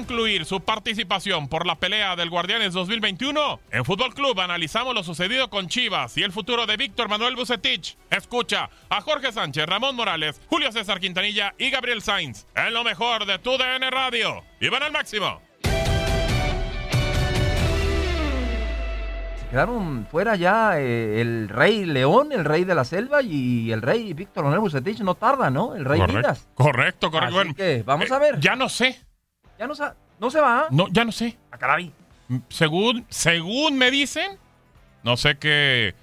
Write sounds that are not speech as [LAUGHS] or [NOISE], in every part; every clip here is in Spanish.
Concluir su participación por la pelea del Guardianes 2021, en Fútbol Club analizamos lo sucedido con Chivas y el futuro de Víctor Manuel Bucetich. Escucha a Jorge Sánchez, Ramón Morales, Julio César Quintanilla y Gabriel Sainz en lo mejor de tu DN Radio. ¡Y van al máximo! Quedaron fuera ya eh, el rey León, el rey de la selva y el rey Víctor Manuel Bucetich. No tarda, ¿no? El rey Correcto, Midas. correcto, correcto. Así que vamos eh, a ver. Ya no sé. Ya no, no se va. No, ya no sé. A caray. Según, según me dicen, no sé qué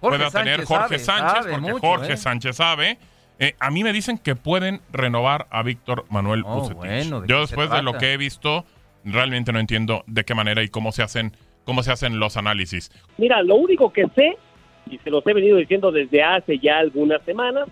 Jorge pueda tener Jorge sabe, Sánchez, sabe porque mucho, Jorge ¿eh? Sánchez sabe. Eh, a mí me dicen que pueden renovar a Víctor Manuel Oh, Bucetich. bueno, ¿de Yo después de lo que he visto, realmente no entiendo de qué manera y cómo se hacen, cómo se hacen los análisis. Mira, lo único que sé, y se los he venido diciendo desde hace ya algunas semanas,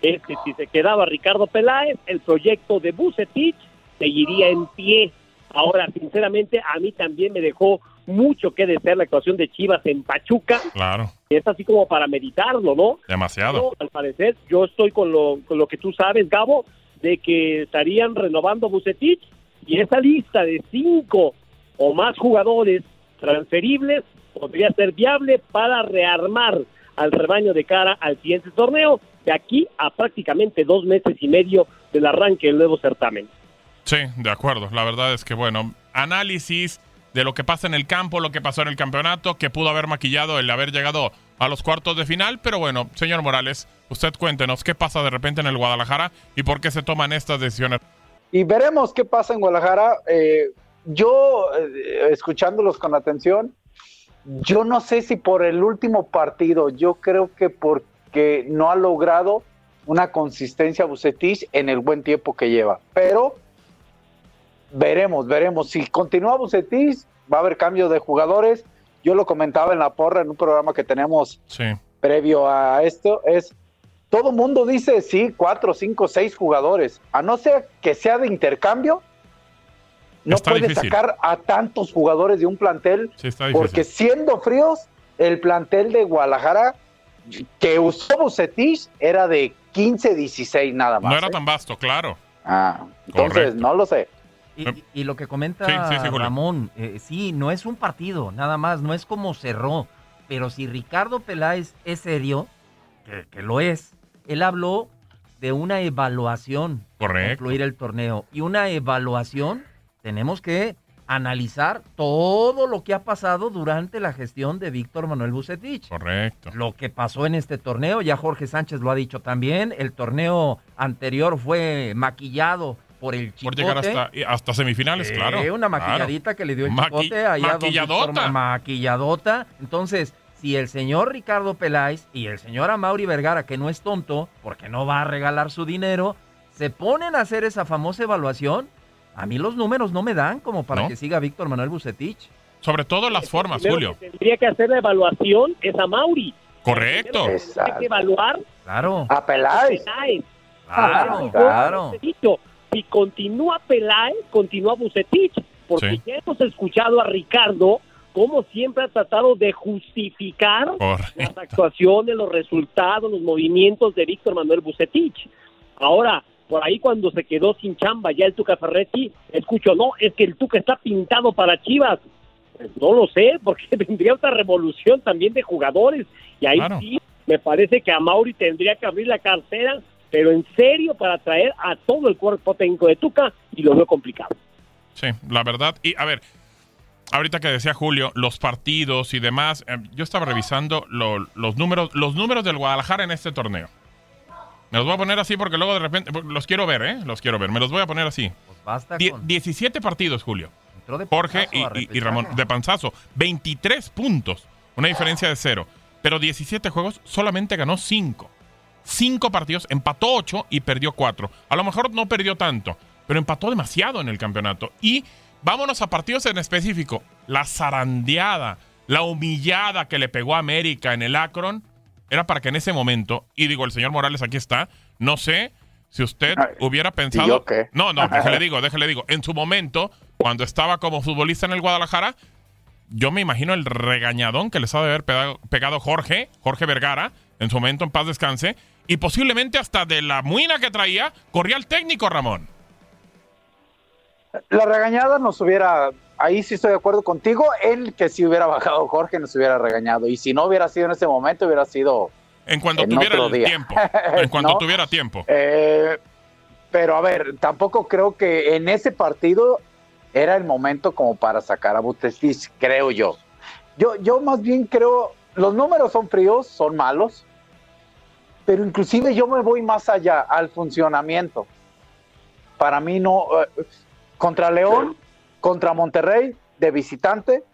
es que si se quedaba Ricardo Peláez, el proyecto de Bucetich seguiría en pie. Ahora, sinceramente, a mí también me dejó mucho que desear la actuación de Chivas en Pachuca. Claro, Es así como para meditarlo, ¿no? demasiado. Pero, al parecer, yo estoy con lo, con lo que tú sabes, Gabo, de que estarían renovando Bucetich y esa lista de cinco o más jugadores transferibles podría ser viable para rearmar al rebaño de cara al siguiente torneo, de aquí a prácticamente dos meses y medio del arranque del nuevo certamen. Sí, de acuerdo. La verdad es que, bueno, análisis de lo que pasa en el campo, lo que pasó en el campeonato, que pudo haber maquillado el haber llegado a los cuartos de final. Pero bueno, señor Morales, usted cuéntenos qué pasa de repente en el Guadalajara y por qué se toman estas decisiones. y veremos qué pasa en Guadalajara. Eh, yo, eh, escuchándolos con atención, yo no sé si por el último partido, yo creo que porque no ha logrado una consistencia Bucetich en el buen tiempo que lleva. Pero veremos, veremos. Si continúa Bucetich, va a haber cambio de jugadores. Yo lo comentaba en la porra en un programa que tenemos Sí, previo a esto es todo mundo dice sí, cuatro, cinco, seis jugadores. A no ser que sea de intercambio, no Está puede difícil. sacar a tantos jugadores de un plantel. sí. Porque siendo fríos, el plantel de Guadalajara que usó Bucetich era de 15, 16 nada más. no era ¿eh? tan vasto, claro. Ah, entonces, Correcto. no lo sé. Y, y- y lo que comenta Sí, sí, sí, Julio. Ramón, eh, sí, no es un partido, nada más, no es como cerró. Pero si Ricardo Peláez es serio, que, que lo es, él habló de una evaluación para Correcto. concluir el torneo. Y una evaluación, tenemos que analizar todo lo que ha pasado durante la gestión de Víctor Manuel Bucetich. Correcto. Lo que pasó en este torneo, ya Jorge Sánchez lo ha dicho también, el torneo anterior fue maquillado por el Por Chicote. llegar hasta, y hasta semifinales, claro. Eh, una claro. maquilladita que le dio el Maqui- chicote allá maquilladota. Maquilladota. Entonces, si el señor Ricardo Peláez y el señor Amauri Vergara, que no es tonto, porque no va a regalar su dinero, se ponen a hacer esa famosa evaluación, a mí los números no me dan como para ¿No? que siga Víctor Manuel Bucetich. Sobre todo las formas, Julio. que tendría que hacer la evaluación es a Mauri. Correcto. Hay que evaluar Claro, A Peláez. Peláez. claro, Yo claro. Si continúa Peláez, continúa Bucetich, porque Sí. ya hemos escuchado a Ricardo como siempre ha tratado de justificar Correcto. las actuaciones, los resultados, los movimientos de Víctor Manuel Bucetich. Ahora, por ahí cuando se quedó sin chamba ya el Tuca Ferretti, escucho, no, es que el Tuca está pintado para Chivas. Pues no lo sé, [LAUGHS] porque vendría otra revolución también de jugadores. Y ahí Claro. sí, me parece que a Mauri tendría que abrir la cartera, pero en serio para traer a todo el cuerpo técnico de Tuca y lo veo complicado. Sí, la verdad. Y a ver, ahorita que decía Julio, los partidos y demás, eh, yo estaba revisando lo- los números, los números del Guadalajara en este torneo. Me los voy a poner así porque luego de repente los quiero ver, ¿eh? Los quiero ver. Me los voy a poner así. Pues basta Die- con... 17 partidos, Julio. entró de Jorge y. Ramón de panzazo. 23 puntos. Una diferencia de cero. Pero 17 juegos, solamente ganó 5. 5 partidos, empató 8 y perdió 4. A lo mejor no perdió tanto, pero empató demasiado en el campeonato. Y vámonos a partidos en específico. La zarandeada, la humillada que le pegó a América en el Akron, era para que en ese momento, y digo, el señor Morales aquí está, no sé si usted hubiera ¿y pensado... yo qué? No, no, déjale digo, déjale digo. En su momento, cuando estaba como futbolista en el Guadalajara, yo me imagino el regañadón que les ha de haber pegado Jorge, Jorge Vergara, en su momento en paz descanse, y posiblemente hasta de la muina que traía, corría el técnico Ramón. La regañada nos hubiera, ahí sí estoy de acuerdo contigo, en que si hubiera bajado Jorge nos hubiera regañado. Y si no hubiera sido en ese momento, hubiera sido En cuanto En tuviera otro el día. tiempo. En [LAUGHS] cuanto ¿No? tuviera tiempo. Eh, pero a ver, tampoco creo que en ese partido era el momento como para sacar a Bucetich, creo yo. Yo, yo más bien creo, los números son fríos, son malos, pero inclusive yo me voy más allá al funcionamiento. Para mí no, eh, contra León, contra Monterrey de visitante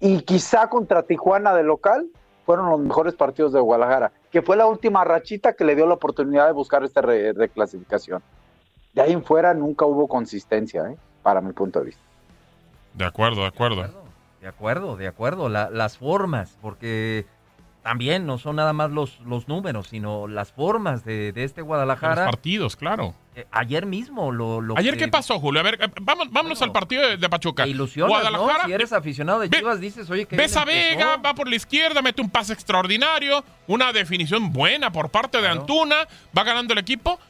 y quizá contra Tijuana de local, fueron los mejores partidos de Guadalajara, que fue la última rachita que le dio la oportunidad de buscar esta re- reclasificación. De ahí en fuera nunca hubo consistencia, ¿eh? para mi punto de vista. De acuerdo, de acuerdo. De acuerdo, de acuerdo. La- las formas, porque también no son nada más los, los números, sino las formas de, de este Los Guadalajara. partidos, claro. Eh, ayer mismo lo, lo Ayer, que- ¿qué pasó, Julio? A ver, eh, vamos, vámonos Bueno, al partido de, de Pachuca. Te ilusionas, Guadalajara, ¿no? Si eres aficionado de Ve- Chivas, dices, oye, que Ves a Vega, va por la izquierda, mete un pase extraordinario, una definición buena por parte de Claro. Antuna, va ganando el equipo.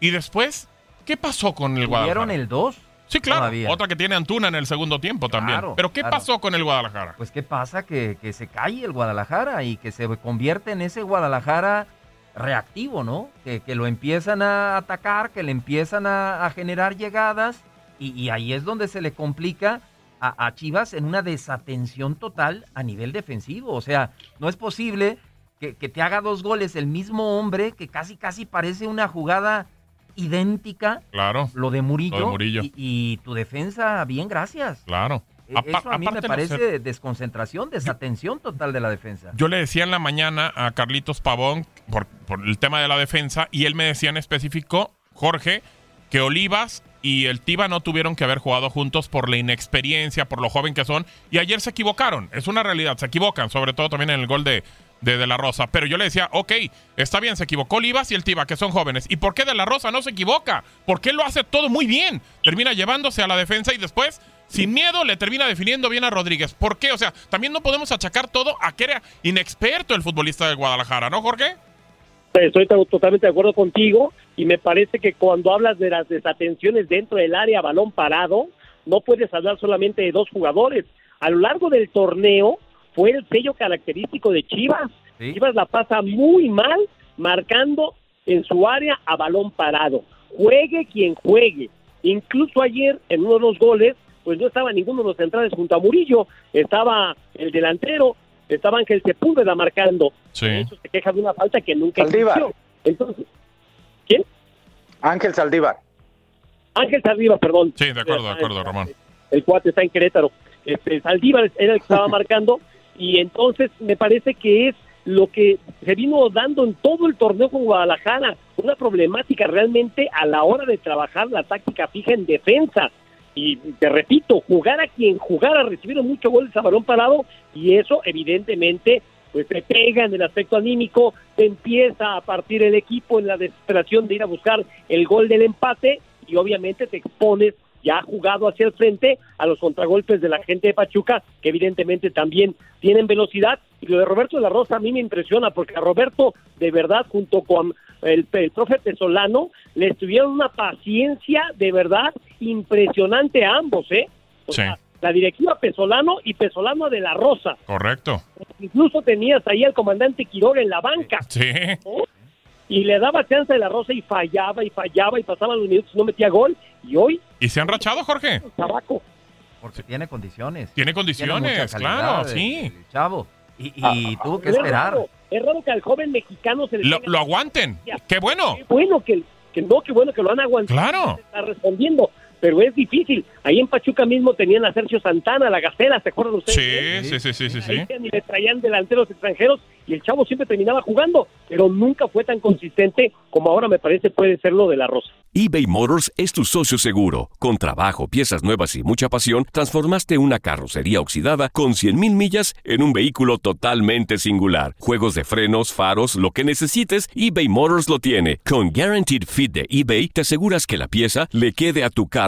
Y después, ¿qué pasó con el Tuvieron Guadalajara? el 2. Sí, claro, todavía. otra que tiene Antuna en el segundo tiempo también. Claro, Pero ¿qué claro. pasó con el Guadalajara? Pues qué pasa que, que se cae el Guadalajara y que se convierte en ese Guadalajara reactivo, ¿no? Que, que lo empiezan a atacar, que le empiezan a, a generar llegadas y, y ahí es donde se le complica a, a Chivas en una desatención total a nivel defensivo. O sea, no es posible que, que te haga dos goles el mismo hombre que casi casi parece una jugada idéntica, Claro, lo de Murillo, Lo de Murillo. Y, y tu defensa, bien, gracias. claro. E- Eso a mí me parece desconcentración, desatención total de la defensa. Yo le decía en la mañana a Carlitos Pavón por, por el tema de la defensa y él me decía en específico, Jorge, que Olivas y el Tiba no tuvieron que haber jugado juntos por la inexperiencia, por lo joven que son. Y ayer se equivocaron, es una realidad, se equivocan, sobre todo también en el gol de, de De La Rosa. Pero yo le decía, ok, está bien, se equivocó Olivas y el Tiba, que son jóvenes. ¿Y por qué De La Rosa no se equivoca? Porque él lo hace todo muy bien. Termina llevándose a la defensa y después, sin miedo, le termina definiendo bien a Rodríguez. ¿Por qué? O sea, también no podemos achacar todo a que era inexperto el futbolista de Guadalajara, ¿no, Jorge? Estoy to- totalmente de acuerdo contigo y me parece que cuando hablas de las desatenciones dentro del área balón parado, no puedes hablar solamente de dos jugadores. A lo largo del torneo fue el sello característico de Chivas. Sí. Chivas la pasa muy mal marcando en su área a balón parado. Juegue quien juegue. Incluso ayer en uno de los goles, pues no estaba ninguno de los centrales junto a Murillo, estaba el delantero, estaba Ángel Sepúlveda marcando. Sí. De hecho, se queja de una falta que nunca Saldívar. existió. Entonces, ¿quién? Ángel Saldívar. Ángel Saldívar, perdón. Sí, de acuerdo, de acuerdo, Ramón. El cuate está en Querétaro. Este, Saldívar era el que estaba [LAUGHS] marcando y entonces me parece que es lo que se vino dando en todo el torneo con Guadalajara, una problemática realmente a la hora de trabajar la táctica fija en defensa. Y te repito, jugar a quien jugara, recibieron muchos goles a balón parado y eso evidentemente pues te pega en el aspecto anímico, te empieza a partir el equipo en la desesperación de ir a buscar el gol del empate y obviamente te expones ya ha jugado hacia el frente a los contragolpes de la gente de Pachuca, que evidentemente también tienen velocidad. Y lo de Roberto de la Rosa a mí me impresiona, porque a Roberto, de verdad, junto con el, el profe Pesolano, le tuvieron una paciencia de verdad impresionante a ambos, ¿eh? O Sí. sea, la directiva Pesolano y Pesolano de la Rosa. Correcto. Incluso tenías ahí al comandante Quiroga en la banca. Sí. ¿no? Y le daba chance de la Rosa y fallaba y fallaba y pasaban los minutos y no metía gol. Y hoy, ¿Y se han rachado, Jorge? tabaco. Porque tiene condiciones. Tiene Tiene condiciones, calidad claro, el- sí. el chavo. Y, y Ah, tuvo que es esperar. raro, es raro que al joven mexicano se le Lo, lo aguanten. Qué bueno. Qué bueno que, que no, qué bueno que lo han aguantado. Claro. Se Está respondiendo, pero es difícil. Ahí en Pachuca mismo tenían a Sergio Santana, la Gacela, ¿se acuerdan ustedes? Sí, sí, sí, sí, sí, ni le traían delanteros extranjeros y el chavo siempre terminaba jugando, pero nunca fue tan consistente como ahora me parece puede ser lo de la Rosa. eBay Motors es tu socio seguro. Con trabajo, piezas nuevas y mucha pasión, transformaste una carrocería oxidada con 100.000 millas en un vehículo totalmente singular. Juegos de frenos, faros, lo que necesites, eBay Motors lo tiene. Con Guaranteed Fit de eBay, te aseguras que la pieza le quede a tu carro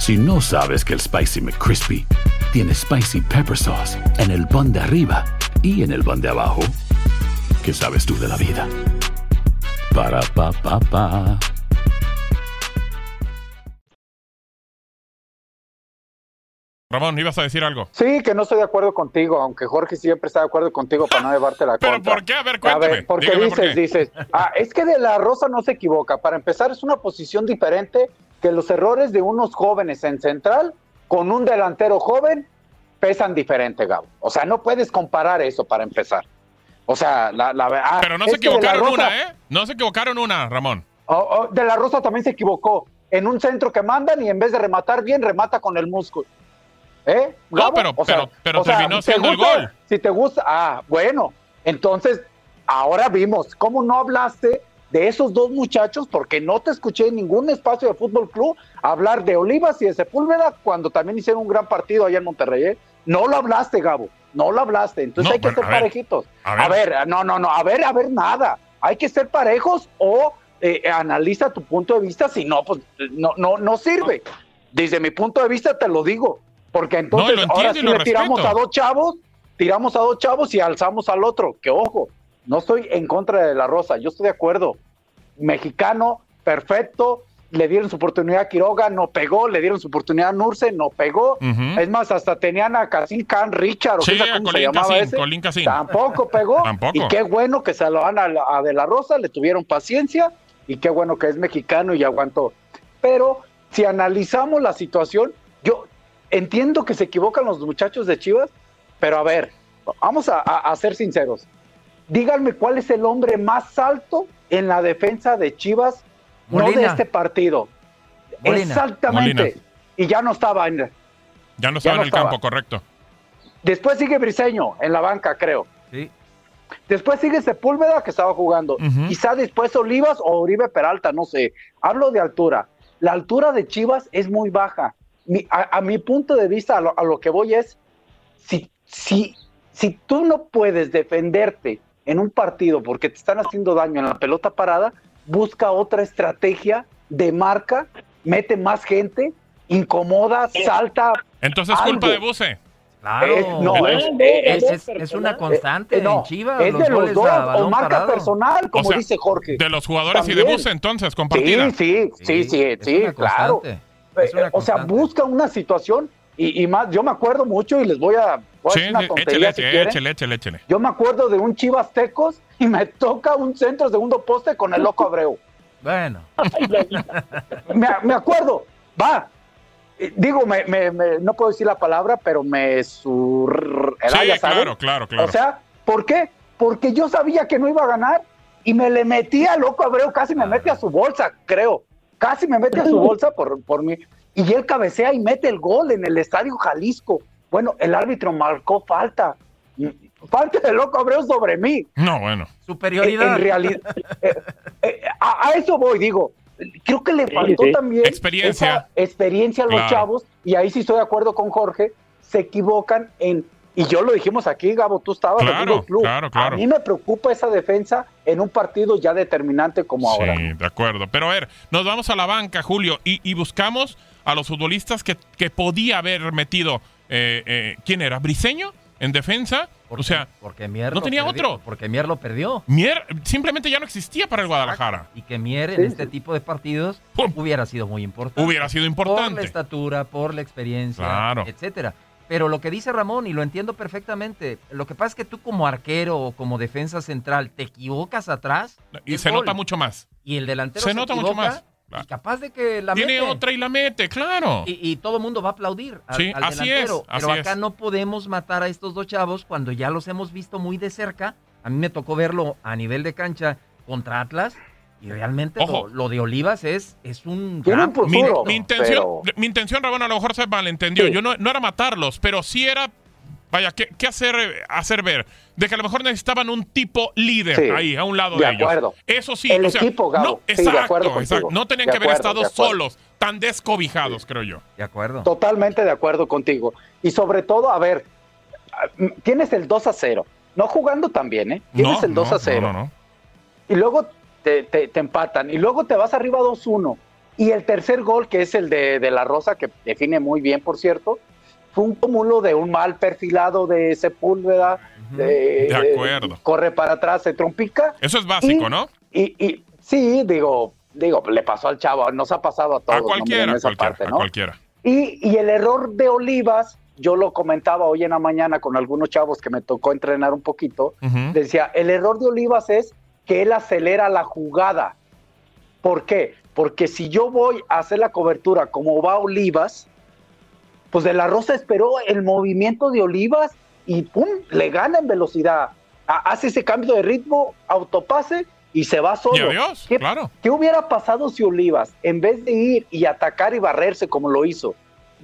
Si no sabes que el Spicy McCrispy tiene Spicy Pepper Sauce en el pan de arriba y en el pan de abajo, ¿qué sabes tú de la vida? Para, pa, pa, pa. Ramón, ibas a decir algo. Sí, que no estoy de acuerdo contigo, aunque Jorge siempre está de acuerdo contigo para no [LAUGHS] llevarte la ¿Pero contra. por qué? A ver, A cuéntame. ver, porque Dígame dices, por dices, ah, es que de la Rosa no se equivoca. Para empezar, es una posición diferente que los errores de unos jóvenes en central con un delantero joven pesan diferente, Gabo. O sea, no puedes comparar eso para empezar. O sea, la, la ah, Pero no se equivocaron Rosa- una, ¿eh? No se equivocaron una, Ramón. Oh, oh, de la Rosa también se equivocó. En un centro que mandan y en vez de rematar bien, remata con el músculo. ¿Eh? No, Gabo? pero- O sea- pero- pero o sea, terminó ¿te siendo el gol. Si te gusta, ah, bueno. Entonces, ahora vimos cómo no hablaste de esos dos muchachos porque no te escuché en ningún espacio de Fútbol Club hablar de Olivas y de Sepúlveda cuando también hicieron un gran partido allá en Monterrey. ¿eh? No lo hablaste, Gabo. No lo hablaste. Entonces No, hay que ser ver, parejitos. a A ver. no, no, no. A ver, a ver, nada. Hay que ser parejos o eh, analiza tu punto de vista. Si no, pues no, no, no sirve. Desde mi punto de vista te lo digo. Porque entonces ahora sí le tiramos a dos chavos, tiramos a dos chavos y alzamos al otro. Que ojo, no estoy en contra de la Rosa. Yo estoy de acuerdo. Mexicano, perfecto. Le dieron su oportunidad a Quiroga, no pegó. Le dieron su oportunidad a Nurse, no pegó. Es más, hasta tenían a Casim Khan Richard, o Sí, cómo se llamaba ese. Tampoco pegó. [LAUGHS] Tampoco. Y qué bueno que se lo dan a, a De La Rosa, le tuvieron paciencia y qué bueno que es mexicano y aguantó. Pero si analizamos la situación, yo entiendo que se equivocan los muchachos de Chivas, pero a ver, vamos a, a- a ser sinceros. Díganme cuál es el hombre más alto en la defensa de Chivas, no de este partido. Molina. Exactamente. Molina. Y ya no estaba en, Ya no estaba no en el estaba. campo, correcto. Después sigue Briseño en la banca, creo. Sí. Después sigue Sepúlveda, que estaba jugando. Quizá después Olivas o Oribe Peralta, no sé. Hablo de altura. La altura de Chivas es muy baja. Mi- a, a mi punto de vista, a lo, a lo que voy es, si, si, Si tú no puedes defenderte en un partido porque te están haciendo daño en la pelota parada, busca otra estrategia de marca, mete más gente, incomoda, salta. Entonces es culpa algo. de Buse. Claro. Es- no, es- es, es- una constante Eh, no, en Chivas. es los de los goles dos, o marca parado. personal, como O sea, dice Jorge. De los jugadores y de También. Buse, entonces, compartida. Sí, sí, sí, sí, es sí, una claro. constante, es una Eh, o sea, busca una situación y, y más, yo me acuerdo mucho y les voy a, Sí, decir una tontería échale, si échale, quieren. échale, échale, échale. Yo me acuerdo de un Chivas Tecos y me toca un centro segundo poste con el loco Abreu. [LAUGHS] Bueno, Me, me acuerdo, va. Eh, Digo, me, me- me- no puedo decir la palabra, pero me sur... Sí, ya claro, claro, claro. O sea, ¿por qué? Porque yo sabía que no iba a ganar y me le metí a loco Abreu, casi me mete a su bolsa, creo. Casi me mete a su [LAUGHS] bolsa por, por mí. Y él cabecea y mete el gol en el Estadio Jalisco. Bueno, el árbitro marcó falta. Falta de loco Abreu sobre mí. no, bueno. superioridad. En realidad, eh, eh, a, a eso voy, digo. Creo que le faltó sí. también Experiencia. esa experiencia a los Claro. chavos, y ahí sí estoy de acuerdo con Jorge, se equivocan en, y yo lo dijimos aquí, Gabo, tú estabas en el club. claro, claro. A mí me preocupa esa defensa en un partido ya determinante como ahora. Sí, de acuerdo. Pero a ver, nos vamos a la banca, Julio, y, y buscamos a los futbolistas que, que podía haber metido. Eh, eh, ¿Quién era? ¿Briseño? ¿En defensa? Porque- o sea, porque Mier no tenía perdió, otro. Porque Mier lo perdió. Mier simplemente ya no existía para el Guadalajara. Y que Mier en este tipo de partidos Pum. hubiera sido muy importante. Hubiera sido Por la importante. estatura, por la experiencia, Claro. etcétera. Pero lo que dice Ramón, y lo entiendo perfectamente, lo que pasa es que tú como arquero o como defensa central te equivocas atrás Y se gol. nota mucho más. y el delantero se se, nota mucho equivoca y capaz de que la Tiene mete. otra y la mete, claro. Y, y todo el mundo va a aplaudir al, Sí, al así delantero. es, así pero acá es. no podemos matar a estos dos chavos cuando ya los hemos visto muy de cerca. A mí me tocó verlo a nivel de cancha contra Atlas. Y realmente lo, lo de Olivas es, es un gran futuro, Mi, intención, pero- mi intención, Rabón, a lo mejor se malentendió. Sí. Yo no, no era matarlos, pero sí era, vaya, ¿qué, qué hacer, hacer ver? De que a lo mejor necesitaban un tipo líder Sí, ahí, a un lado de de, ellos. acuerdo. Eso sí, El o sea, equipo, Gabo. no, Sí, de exacto, exacto. No tenían De que haber acuerdo, estado de acuerdo. solos, tan descobijados, creo yo. De acuerdo. Totalmente de acuerdo contigo. Y sobre todo, a ver, tienes el 2 a 0. No jugando también, ¿eh? Tienes No, el 2 no, a 0. No, no, no. y luego te, te- te empatan y luego te vas arriba 2-1 y el tercer gol que es el de, de la Rosa que define muy bien por cierto fue un cúmulo de un mal perfilado de Sepúlveda de, De acuerdo. corre para atrás se trompica Eso es básico, Y- ¿no? y, y sí digo digo le pasó al chavo nos ha pasado a todos A cualquiera, en a esa cualquiera, parte, a ¿no? cualquiera. Y, y el error de Olivas, yo lo comentaba hoy en la mañana con algunos chavos que me tocó entrenar un poquito, decía, el error de Olivas es que él acelera la jugada. ¿Por qué? Porque si yo voy a hacer la cobertura como va Olivas, pues de la Rosa esperó el movimiento de Olivas y ¡pum! le gana en velocidad. Ha- Hace ese cambio de ritmo, autopase y se va solo. Y adiós, ¿Qué, claro. ¿Qué hubiera pasado si Olivas, en vez de ir y atacar y barrerse como lo hizo,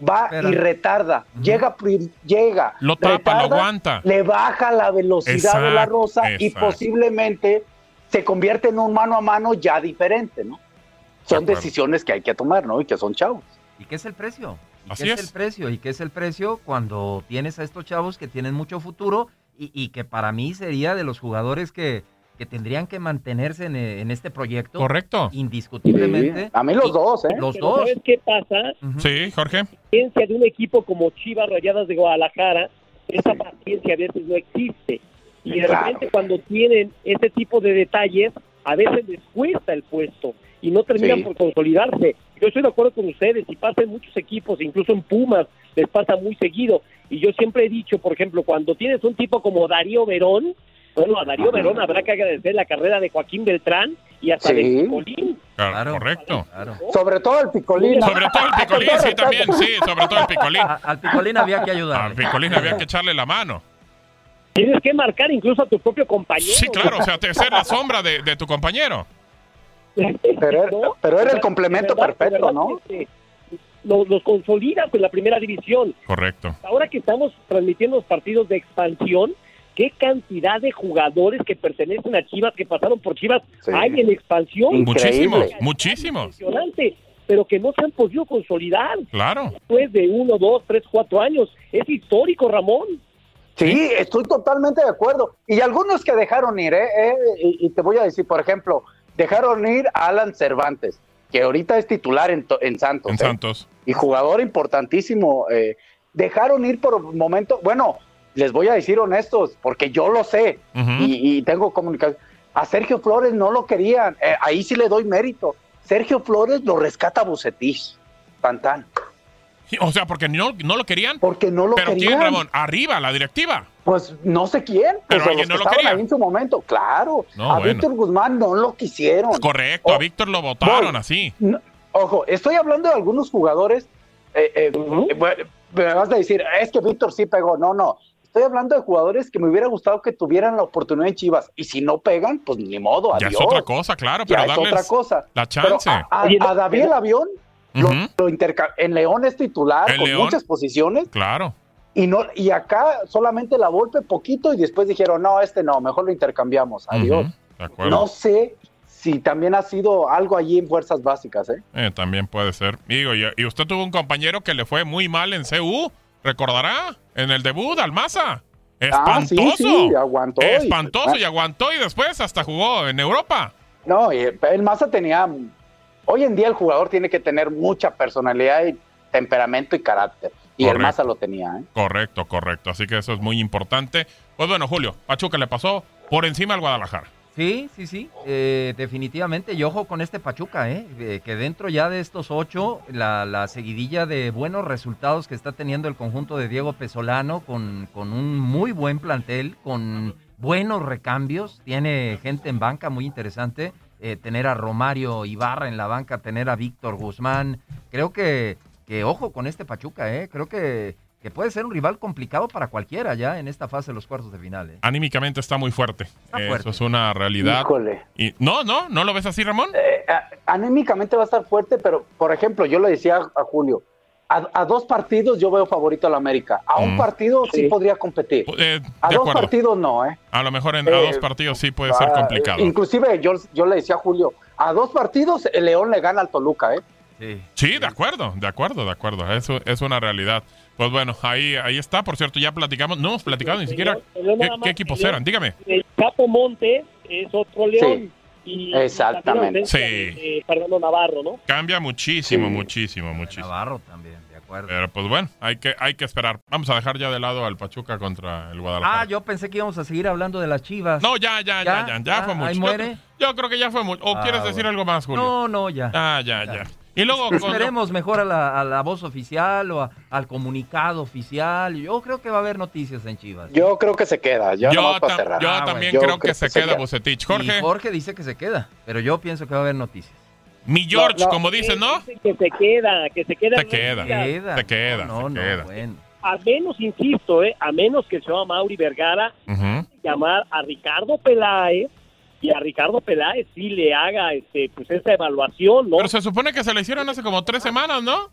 va Espera. y retarda, llega, llega, Lo tapa, lo aguanta. le baja la velocidad de la rosa y posiblemente se convierte en un mano a mano ya diferente, ¿no? Son decisiones que hay que tomar, ¿no? Y que son chavos. ¿Y qué es el precio? ¿Y Así qué es. es. el precio? ¿Y qué es el precio cuando tienes a estos chavos que tienen mucho futuro y, y que para mí sería de los jugadores que, que tendrían que mantenerse en, eh, en este proyecto? Correcto. Indiscutiblemente. Sí, a mí los dos, ¿eh? Los Pero dos. ¿Sabes qué pasa? Sí, Jorge. paciencia de un equipo como Chivas Rayadas de Guadalajara, esa paciencia a veces no existe. Y de Claro. repente cuando tienen ese tipo de detalles, a veces les cuesta el puesto y no terminan Sí. por consolidarse. Yo estoy de acuerdo con ustedes, y pasa en muchos equipos, incluso en Pumas, les pasa muy seguido. Y yo siempre he dicho, por ejemplo, cuando tienes un tipo como Darío Verón, bueno, a Darío Verón habrá que agradecer la carrera de Joaquín Beltrán y hasta Sí. de Picolín. Claro, Claro. correcto. Claro. Sobre todo el picolín. Sobre todo el picolín, sí, también, sí, sobre todo el picolín. A- al Picolín había que Al ayudar. picolín había que echarle la mano. Tienes que marcar incluso a tu propio compañero. Sí, claro, o sea, te ser la sombra de, de tu compañero. [LAUGHS] Pero era- pero era el complemento verdad, perfecto, ¿no? que, este, Los, los consolidas en la primera división. Correcto. Ahora que estamos transmitiendo los partidos de expansión, qué cantidad de jugadores que pertenecen a Chivas, que pasaron por Chivas, Sí. hay en expansión. Muchísimos, muchísimos. Impresionante, pero que no se han podido consolidar Claro. después de uno, dos, tres, cuatro años. Es histórico, Ramón. Sí, estoy totalmente de acuerdo. Y algunos que dejaron ir, ¿eh? eh y, te voy a decir, por ejemplo, dejaron ir a Alan Cervantes, que ahorita es titular en, Santos. En ¿eh? Santos. Y jugador importantísimo. Eh, dejaron ir por un momento, bueno, les voy a decir honestos, porque yo lo sé y, tengo comunicación. A Sergio Flores no lo querían, ahí sí le doy mérito. Sergio Flores lo rescata Bucetich, Pantán. O sea, porque no, no lo querían. Porque no lo ¿Pero querían. quién, Ramón? Arriba, la directiva. Pues no sé quién. Pero pues, alguien no lo quería. Ahí en su momento, claro. No, a bueno. Víctor Guzmán no lo quisieron. Correcto, a Víctor lo votaron voy. así. No, ojo, estoy hablando de algunos jugadores. eh, eh, eh, bueno, me vas a decir, es que Víctor sí pegó. No, no. Estoy hablando de jugadores que me hubiera gustado que tuvieran la oportunidad en Chivas. Y si no pegan, pues ni modo, Ya adiós. es otra cosa, claro, Ya pero es darles otra cosa. la Pero chance. a, a David el Avión lo, lo en León es titular con León. muchas posiciones Claro. y no y acá solamente la golpe poquito y después dijeron no este no mejor lo intercambiamos adiós no sé si también ha sido algo allí en fuerzas básicas eh Eh, también puede ser. Digo, y, usted tuvo un compañero que le fue muy mal en CU, ¿recordará? En el debut, Almaza. Ah, sí, Espantoso. sí, aguantó y- Espantoso y aguantó y después hasta jugó en Europa. no y el Maza tenía hoy en día el jugador tiene que tener mucha personalidad y temperamento y carácter y el Correcto. Maza lo tenía eh Correcto, correcto. Así que eso es muy importante. Pues bueno, Julio, Pachuca le pasó por encima al Guadalajara. Sí, sí, sí, eh, definitivamente. Y ojo con este Pachuca, ¿eh? Eh, que dentro ya de estos ocho, la, la seguidilla de buenos resultados que está teniendo el conjunto de Diego Pesolano con, con un muy buen plantel, con buenos recambios, tiene gente en banca muy interesante. Eh, tener a Romario Ibarra en la banca, tener a Víctor Guzmán. Creo que, que ojo con este Pachuca, ¿eh? Creo que, que puede ser un rival complicado para cualquiera ya en esta fase de los cuartos de final. ¿eh? Anímicamente está muy fuerte. Está Eso fuerte. es una realidad. híjole Y, no, no, ¿no lo ves así, Ramón? Eh, anímicamente va a estar fuerte, pero por ejemplo, yo le decía a Julio, a, a dos partidos yo veo favorito a la América, a un Mm. partido sí, Sí. podría competir, Eh, a dos acuerdo. partidos no, ¿eh? A lo mejor en, a Eh, dos partidos sí puede ser Ah, complicado. Inclusive yo, yo le decía a Julio, a dos partidos el León le gana al Toluca, ¿eh? Sí. Sí, de acuerdo, de acuerdo, de acuerdo. Eso es una realidad. Pues bueno, ahí, ahí está. Por cierto, ya platicamos. No hemos platicado ni siquiera qué, qué equipos eran. Dígame. El Capo Montes es otro León. Y, exactamente. la Sí. de, de Fernando Navarro, ¿no? Cambia muchísimo, Sí. muchísimo, muchísimo. Navarro también, de acuerdo. Pero pues bueno, hay que, hay que esperar. Vamos a dejar ya de lado al Pachuca contra el Guadalajara. Ah, yo pensé que íbamos a seguir hablando de las chivas. No, ya, ya, ya, ¿Ya? ya, ya, ¿Ya? fue mucho. ¿Ahí Yo- muere? Yo, creo que ya fue mucho. ¿O Ah, quieres decir algo más, Julio? No, no, ya. Ah, ya, ya. Ya. Y luego Esperemos mejor a la, a la voz oficial o a- al comunicado oficial. Yo creo que va a haber noticias en Chivas. Yo creo que se queda, yo, yo, tam- cerrar. yo Ah, también bueno. creo Yo que, se queda Bucetich. Y Jorge, Jorge dice que se queda, pero yo pienso que va a haber noticias. mi George, No, no. como dicen, ¿no? Que se queda, que se queda. Se queda. Mira, Se queda, No, se no, queda. bueno. A menos, insisto, ¿eh? a menos que el señor Mauri Vergara Ujú. llamar a Ricardo Peláez y a Ricardo Peláez sí le haga este pues esa evaluación, ¿no? Pero se supone que se le hicieron hace como tres semanas, ¿no?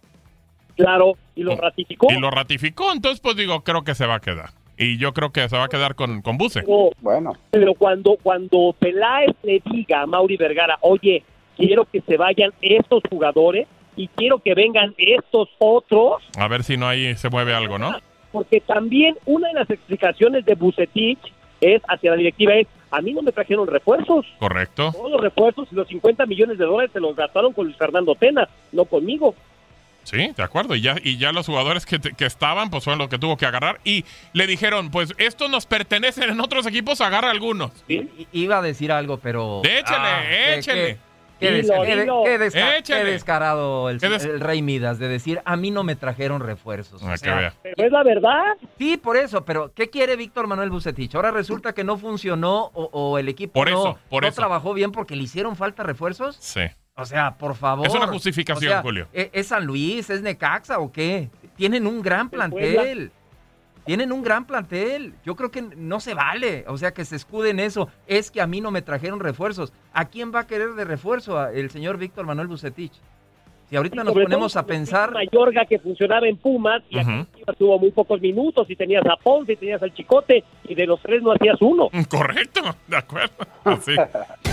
Claro, y lo ratificó. Y lo ratificó, entonces pues digo, creo que se va a quedar. Y yo creo que se va a quedar con, con Buse. Pero, Bueno, pero cuando cuando Peláez le diga a Mauri Vergara, oye, quiero que se vayan estos jugadores y quiero que vengan estos otros, A ver si no ahí se mueve algo, ¿no? porque también una de las explicaciones de Bucetich es hacia la directiva es, a mí no me trajeron refuerzos, Correcto. todos los refuerzos y los 50 millones de dólares se los gastaron con Luis Fernando Tena, no conmigo. Sí, de acuerdo. Y ya, y ya los jugadores que, te- que estaban, pues fueron los que tuvo que agarrar. Y le dijeron, pues estos nos pertenecen en otros equipos, agarra algunos. ¿sí? Iba a decir algo, pero. Échale, qué- échale. Qué, qué des- Dilo, qué de- dilo. qué desca- Échale. qué descarado el, Qué des- el Rey Midas de decir, a mí no me trajeron refuerzos. O Ah, sea. Pero es la verdad. Sí, por eso, pero ¿qué quiere Víctor Manuel Bucetich? Ahora resulta que no funcionó o, o el equipo Por no, eso, por no eso. trabajó bien porque le hicieron falta refuerzos. Sí. O sea, por favor. Es una justificación, O sea, Julio. ¿e- ¿Es San Luis? ¿Es Necaxa o qué? Tienen un gran plantel. Tienen un gran plantel. Yo creo que no se vale. O sea, que se escuden eso. Es que a mí no me trajeron refuerzos. ¿A quién va a querer de refuerzo? El señor Víctor Manuel Bucetich. Si ahorita nos ponemos a pensar. Mayorga que funcionaba en Pumas y aquí tuvo muy pocos minutos y tenías a Ponce y tenías al Chicote y de los tres no hacías uno. Correcto, de acuerdo. Sí. [LAUGHS]